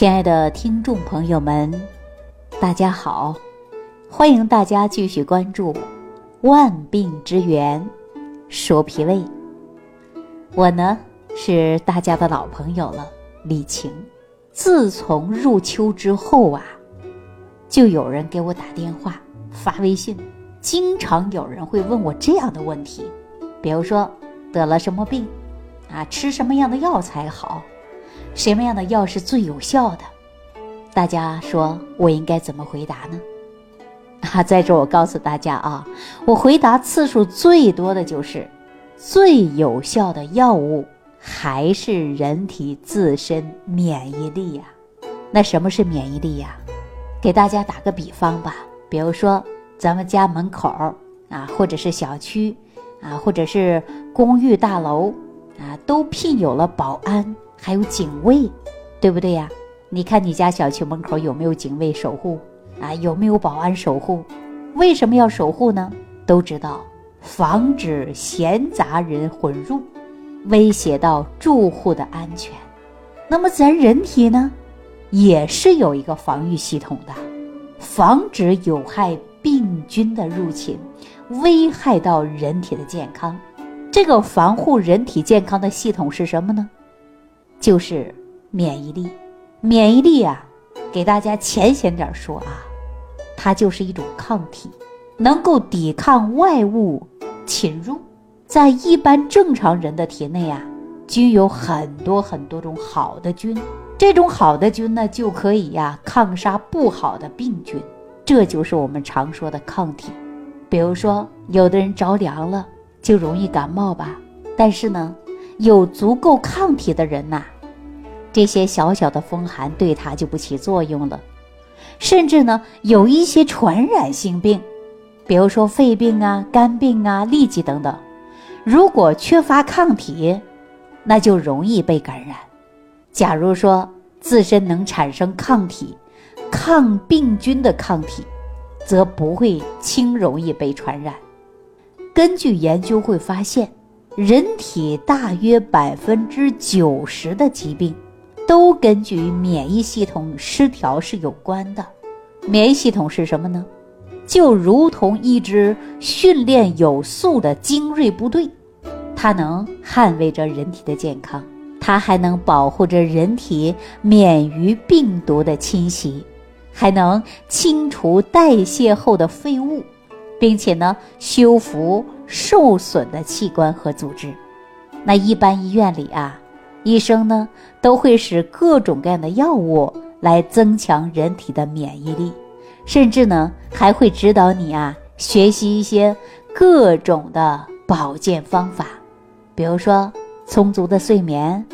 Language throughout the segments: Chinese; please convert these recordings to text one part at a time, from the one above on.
亲爱的听众朋友们，大家好！欢迎大家继续关注《万病之源说脾胃》。我呢是大家的老朋友了，李晴。自从入秋之后啊，就有人给我打电话、发微信，经常有人会问我这样的问题，比如说得了什么病啊，吃什么样的药才好？什么样的药是最有效的？大家说我应该怎么回答呢？啊，在这我告诉大家啊，我回答次数最多的就是，最有效的药物还是人体自身免疫力呀。那什么是免疫力呀？给大家打个比方吧，比如说咱们家门口啊，或者是小区啊，或者是公寓大楼啊，都聘有了保安。还有警卫，对不对呀？你看你家小区门口有没有警卫守护啊？有没有保安守护？为什么要守护呢？都知道防止闲杂人混入，威胁到住户的安全。那么咱人体呢，也是有一个防御系统的，防止有害病菌的入侵，危害到人体的健康。这个防护人体健康的系统是什么呢？就是免疫力，免疫力啊，给大家浅显点说啊，它就是一种抗体，能够抵抗外物侵入。在一般正常人的体内啊，均有很多很多种好的菌，这种好的菌呢，就可以呀抗杀不好的病菌，这就是我们常说的抗体。比如说，有的人着凉了就容易感冒吧，但是呢。有足够抗体的人呐，这些小小的风寒对他就不起作用了。甚至呢，有一些传染性病，比如说肺病啊、肝病啊、痢疾等等，如果缺乏抗体，那就容易被感染。假如说自身能产生抗体，抗病菌的抗体，则不会轻容易被传染。根据研究会发现。人体大约百分之九十的疾病，都根据免疫系统失调是有关的。免疫系统是什么呢？就如同一支训练有素的精锐部队，它能捍卫着人体的健康，它还能保护着人体免于病毒的侵袭，还能清除代谢后的废物，并且呢，修复。受损的器官和组织，那一般医院里啊，医生呢都会使各种各样的药物来增强人体的免疫力，甚至呢还会指导你啊学习一些各种的保健方法，比如说充足的睡眠，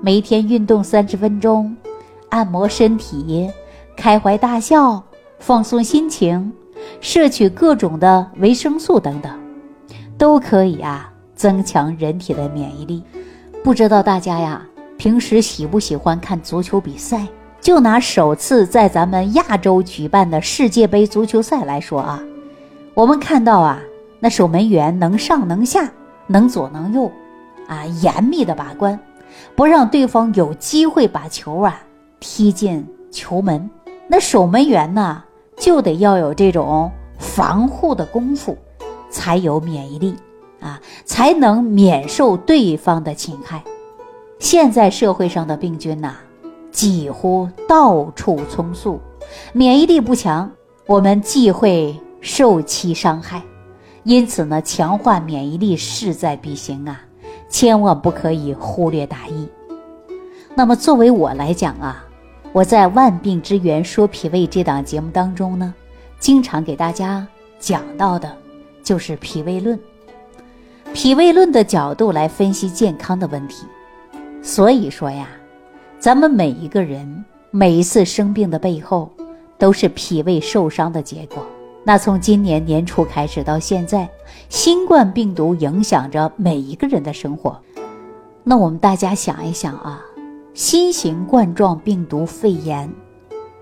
每天运动三十分钟，按摩身体，开怀大笑，放松心情，摄取各种的维生素等等。都可以啊，增强人体的免疫力。不知道大家呀，平时喜不喜欢看足球比赛？就拿首次在咱们亚洲举办的世界杯足球赛来说啊，我们看到啊，那守门员能上能下，能左能右，啊，严密的把关，不让对方有机会把球啊踢进球门。那守门员呢，就得要有这种防护的功夫。才有免疫力啊，才能免受对方的侵害。现在社会上的病菌呐，几乎到处充数，免疫力不强，我们既会受其伤害。因此呢，强化免疫力势在必行啊，千万不可以忽略大意。那么作为我来讲啊，我在《万病之源说脾胃》这档节目当中呢，经常给大家讲到的。就是脾胃论，脾胃论的角度来分析健康的问题。所以说呀，咱们每一个人每一次生病的背后，都是脾胃受伤的结果。那从今年年初开始到现在，新冠病毒影响着每一个人的生活。那我们大家想一想啊，新型冠状病毒肺炎，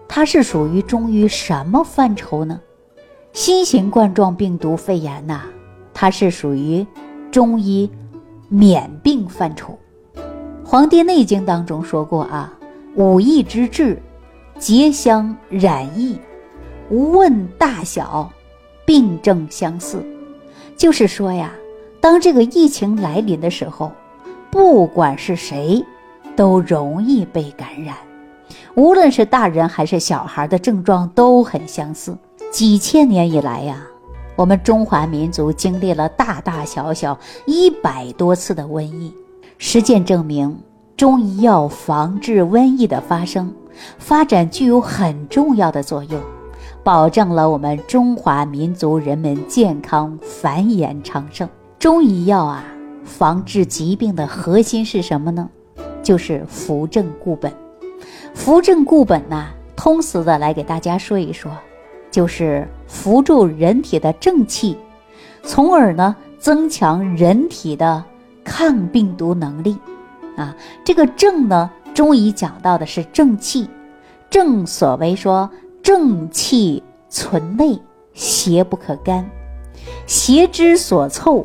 它是属于中医什么范畴呢？新型冠状病毒肺炎呐，它是属于中医免病范畴。《黄帝内经》当中说过啊，五疫之治结相染疫，无问大小，病症相似。就是说呀，当这个疫情来临的时候，不管是谁，都容易被感染。无论是大人还是小孩的症状都很相似。几千年以来呀，我们中华民族经历了大大小小一百多次的瘟疫。实践证明，中医药防治瘟疫的发生发展具有很重要的作用，保障了我们中华民族人们健康繁衍昌盛。中医药啊，防治疾病的核心是什么呢？就是扶正固本。扶正固本呐，通俗的来给大家说一说，就是扶助人体的正气，从而呢增强人体的。抗病毒能力，啊，这个正呢，中医讲到的是正气，正所谓说正气存内，邪不可干，邪之所凑，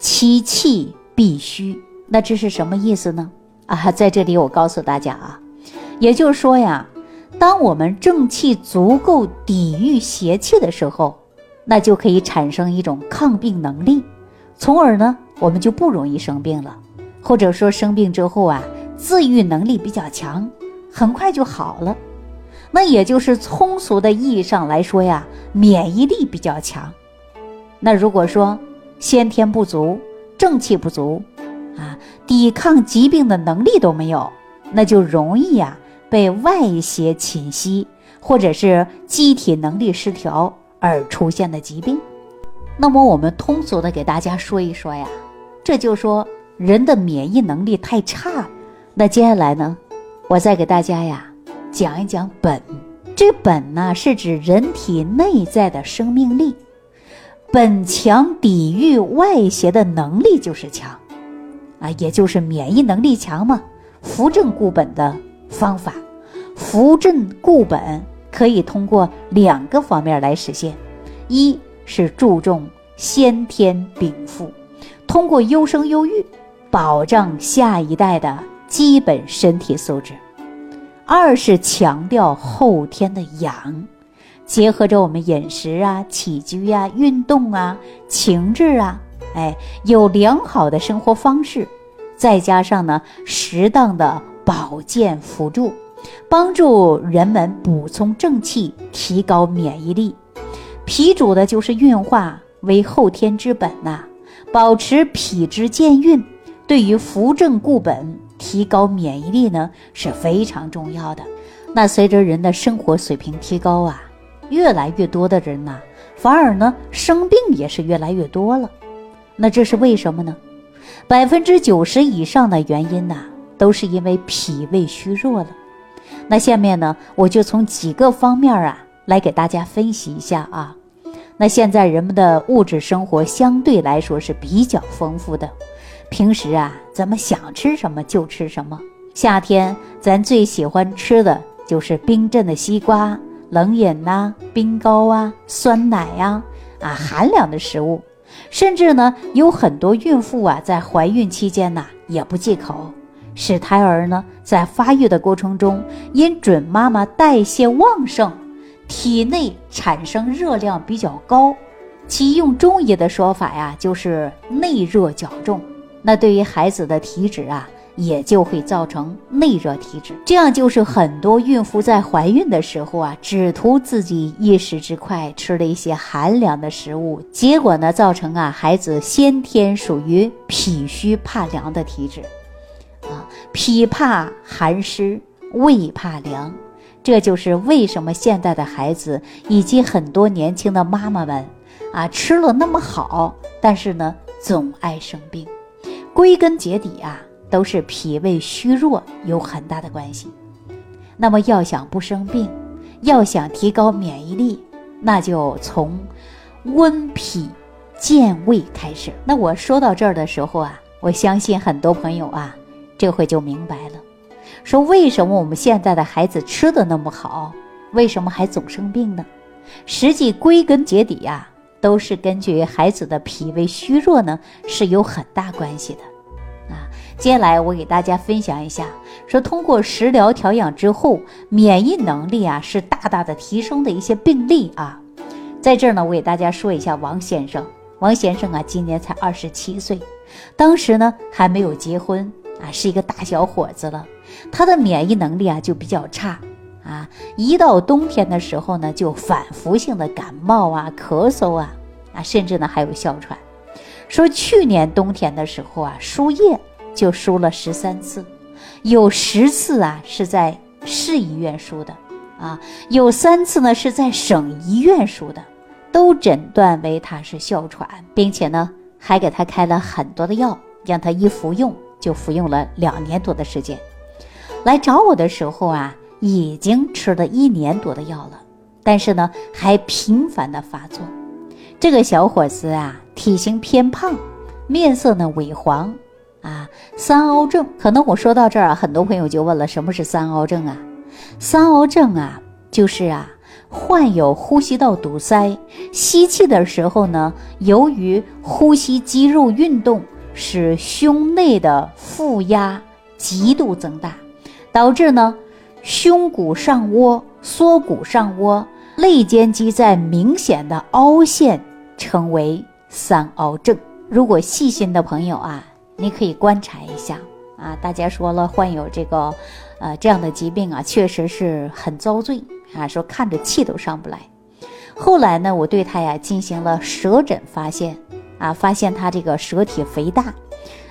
其气必虚。那这是什么意思呢？啊，在这里我告诉大家啊，也就是说呀，当我们正气足够抵御邪气的时候，那就可以产生一种抗病能力，从而呢。我们就不容易生病了，或者说生病之后啊，自愈能力比较强，很快就好了。那也就是通俗的意义上来说呀，免疫力比较强。那如果说先天不足、正气不足啊，抵抗疾病的能力都没有，那就容易呀被外邪侵袭，或者是机体能力失调而出现的疾病。那么我们通俗的给大家说一说呀。这就说人的免疫能力太差，那接下来呢，我再给大家呀讲一讲本。这本呢是指人体内在的生命力，本强抵御外邪的能力就是强，啊，也就是免疫能力强嘛。扶正固本的方法，扶正固本可以通过两个方面来实现，一是注重先天禀赋。通过优生优育，保障下一代的基本身体素质；二是强调后天的养，结合着我们饮食啊、起居啊、运动啊、情志啊，哎，有良好的生活方式，再加上呢适当的保健辅助，帮助人们补充正气，提高免疫力。脾主的就是运化，为后天之本呐。保持脾之健运，对于扶正固本、提高免疫力呢是非常重要的。那随着人的生活水平提高啊，越来越多的人呐，反而呢生病也是越来越多了。那这是为什么呢？百分之九十以上的原因呐，都是因为脾胃虚弱了。那下面呢，我就从几个方面啊来给大家分析一下啊。那现在人们的物质生活相对来说是比较丰富的，平时啊，咱们想吃什么就吃什么。夏天咱最喜欢吃的就是冰镇的西瓜、冷饮呐、冰糕啊、酸奶呀，啊，寒凉的食物。甚至呢，有很多孕妇啊，在怀孕期间呢，也不忌口，使胎儿呢，在发育的过程中，因准妈妈代谢旺盛。体内产生热量比较高，其用中医的说法呀，就是内热较重。那对于孩子的体质啊，也就会造成内热体质。这样就是很多孕妇在怀孕的时候啊，只图自己一时之快，吃了一些寒凉的食物，结果呢，造成啊孩子先天属于脾虚怕凉的体质，啊，脾怕寒湿，胃怕凉。这就是为什么现在的孩子以及很多年轻的妈妈们，啊，吃了那么好，但是呢，总爱生病。归根结底啊，都是脾胃虚弱有很大的关系。那么要想不生病，要想提高免疫力，那就从温脾健胃开始。那我说到这儿的时候啊，我相信很多朋友啊，这回就明白了。说为什么我们现在的孩子吃的那么好，为什么还总生病呢？实际归根结底呀，都是根据孩子的脾胃虚弱呢是有很大关系的。啊。接下来我给大家分享一下，说通过食疗调养之后，免疫能力啊是大大的提升的一些病例啊。在这儿呢，我给大家说一下王先生。王先生啊，今年才二十七岁，当时呢还没有结婚啊，是一个大小伙子了。他的免疫能力啊就比较差啊，一到冬天的时候呢，就反复性的感冒啊、咳嗽啊啊，甚至呢还有哮喘。说去年冬天的时候啊，输液就输了十三次，有十次啊是在市医院输的啊，有三次呢是在省医院输的。都诊断为他是哮喘，并且呢，还给他开了很多的药，让他一服用就服用了两年多的时间。来找我的时候啊，已经吃了一年多的药了，但是呢，还频繁的发作。这个小伙子啊，体型偏胖，面色呢萎黄，啊，三凹症。可能我说到这儿啊，很多朋友就问了，什么是三凹症啊？三凹症啊，就是啊。患有呼吸道堵塞，吸气的时候呢，由于呼吸肌肉运动，使胸内的负压极度增大，导致呢胸骨上窝、缩骨上窝、肋间肌在明显的凹陷，称为三凹症。如果细心的朋友啊，你可以观察一下啊，大家说了患有这个，呃这样的疾病啊，确实是很遭罪。啊，说看着气都上不来。后来呢，我对他呀进行了舌诊，发现啊，发现他这个舌体肥大，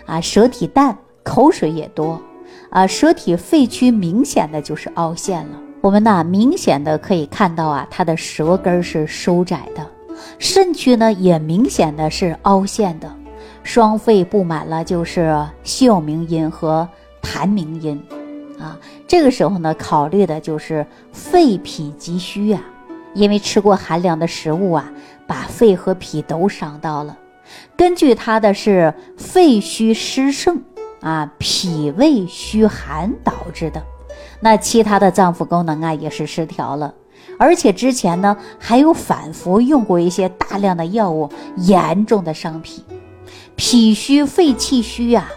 啊，舌体淡，口水也多，啊，舌体肺区明显的就是凹陷了。我们呢，明显的可以看到啊，他的舌根是收窄的，肾区呢也明显的是凹陷的，双肺布满了就是哮鸣音和痰鸣音。啊，这个时候呢，考虑的就是肺脾积虚啊，因为吃过寒凉的食物啊，把肺和脾都伤到了。根据他的是肺虚湿盛啊，脾胃虚寒导致的，那其他的脏腑功能啊也是失调了，而且之前呢还有反复用过一些大量的药物，严重的伤脾，脾虚肺气虚啊，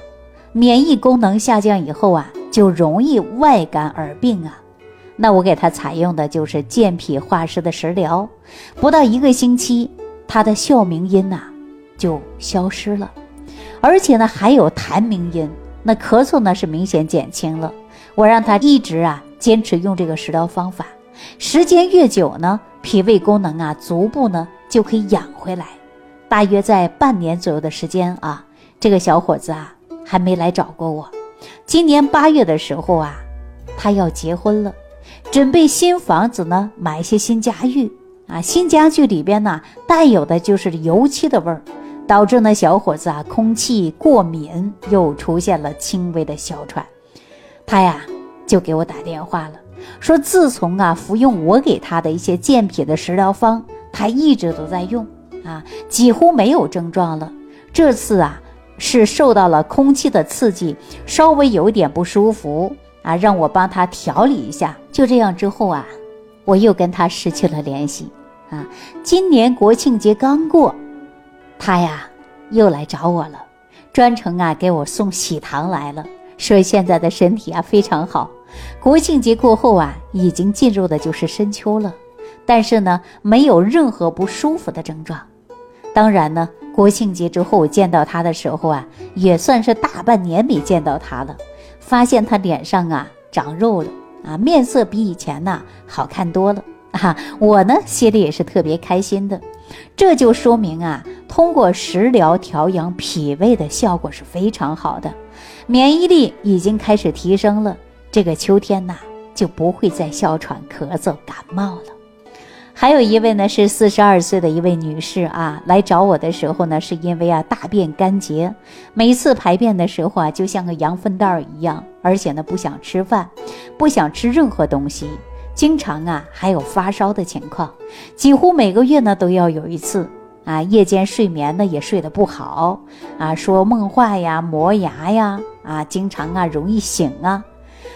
免疫功能下降以后啊。就容易外感而病啊，那我给他采用的就是健脾化湿的食疗，不到一个星期，他的哮鸣音呐就消失了，而且呢还有痰鸣音，那咳嗽呢是明显减轻了。我让他一直啊坚持用这个食疗方法，时间越久呢，脾胃功能啊逐步呢就可以养回来。大约在半年左右的时间啊，这个小伙子啊还没来找过我。今年八月的时候啊，他要结婚了，准备新房子呢，买一些新家具啊。新家具里边呢，带有的就是油漆的味儿，导致呢小伙子啊空气过敏，又出现了轻微的哮喘。他呀就给我打电话了，说自从啊服用我给他的一些健脾的食疗方，他一直都在用啊，几乎没有症状了。这次啊。是受到了空气的刺激，稍微有点不舒服啊，让我帮他调理一下。就这样之后啊，我又跟他失去了联系啊。今年国庆节刚过，他呀又来找我了，专程啊给我送喜糖来了，说现在的身体啊非常好。国庆节过后啊，已经进入的就是深秋了，但是呢，没有任何不舒服的症状。当然呢。国庆节之后见到他的时候啊，也算是大半年没见到他了。发现他脸上啊长肉了啊，面色比以前呢好看多了啊。我呢心里也是特别开心的。这就说明啊，通过食疗调养脾胃的效果是非常好的，免疫力已经开始提升了。这个秋天呐，就不会再哮喘、咳嗽、感冒了。还有一位呢，是四十二岁的一位女士啊，来找我的时候呢，是因为啊大便干结，每次排便的时候啊，就像个羊粪蛋儿一样，而且呢不想吃饭，不想吃任何东西，经常啊还有发烧的情况，几乎每个月呢都要有一次啊，夜间睡眠呢也睡得不好啊，说梦话呀、磨牙呀啊，经常啊容易醒啊。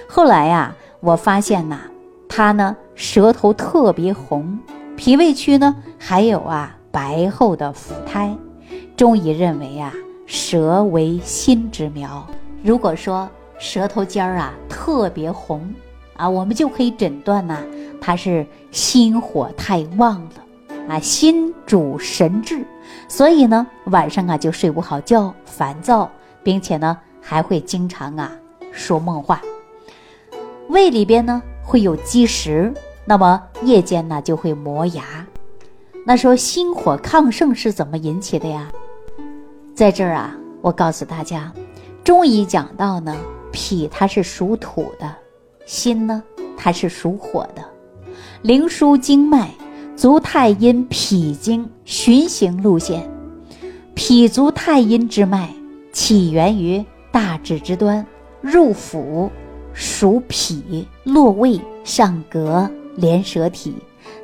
后来呀，我发现呐，他呢。舌头特别红，脾胃区呢还有啊白厚的腹苔，中医认为啊舌为心之苗。如果说舌头尖儿啊特别红啊，我们就可以诊断呐，他是心火太旺了啊。心主神志，所以呢晚上啊就睡不好觉，烦躁，并且呢还会经常啊说梦话。胃里边呢会有积食，那么夜间呢就会磨牙。那说心火亢盛是怎么引起的呀？在这儿啊，我告诉大家，中医讲到呢，脾它是属土的，心呢它是属火的。灵枢经脉，足太阴脾经循行路线，脾足太阴之脉起源于大指之端，入腹，属脾，络胃，上膈，连舌体，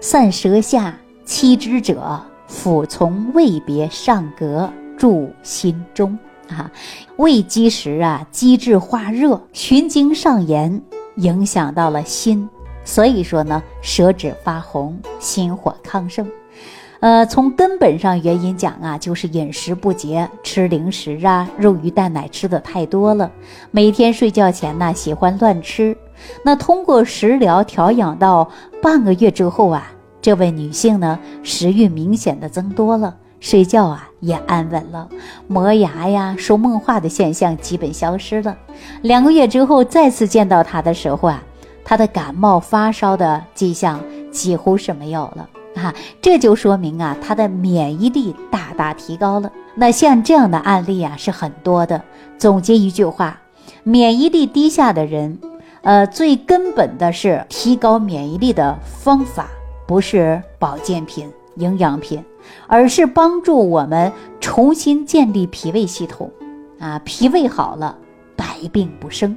散舌下，七支者，腹从胃别上膈。注心中啊，胃积食啊，积滞化热，循经上炎，影响到了心，所以说呢，舌质发红，心火亢盛。呃，从根本上原因讲啊，就是饮食不节，吃零食啊，肉鱼蛋奶吃的太多了，每天睡觉前呢，喜欢乱吃。那通过食疗调养到半个月之后啊，这位女性呢，食欲明显的增多了。睡觉啊也安稳了，磨牙呀、说梦话的现象基本消失了。两个月之后再次见到她的时候啊，他的感冒发烧的迹象几乎是没有了啊，这就说明啊他的免疫力大大提高了。那像这样的案例啊是很多的。总结一句话，免疫力低下的人，呃，最根本的是提高免疫力的方法，不是保健品、营养品。而是帮助我们重新建立脾胃系统，啊，脾胃好了，百病不生。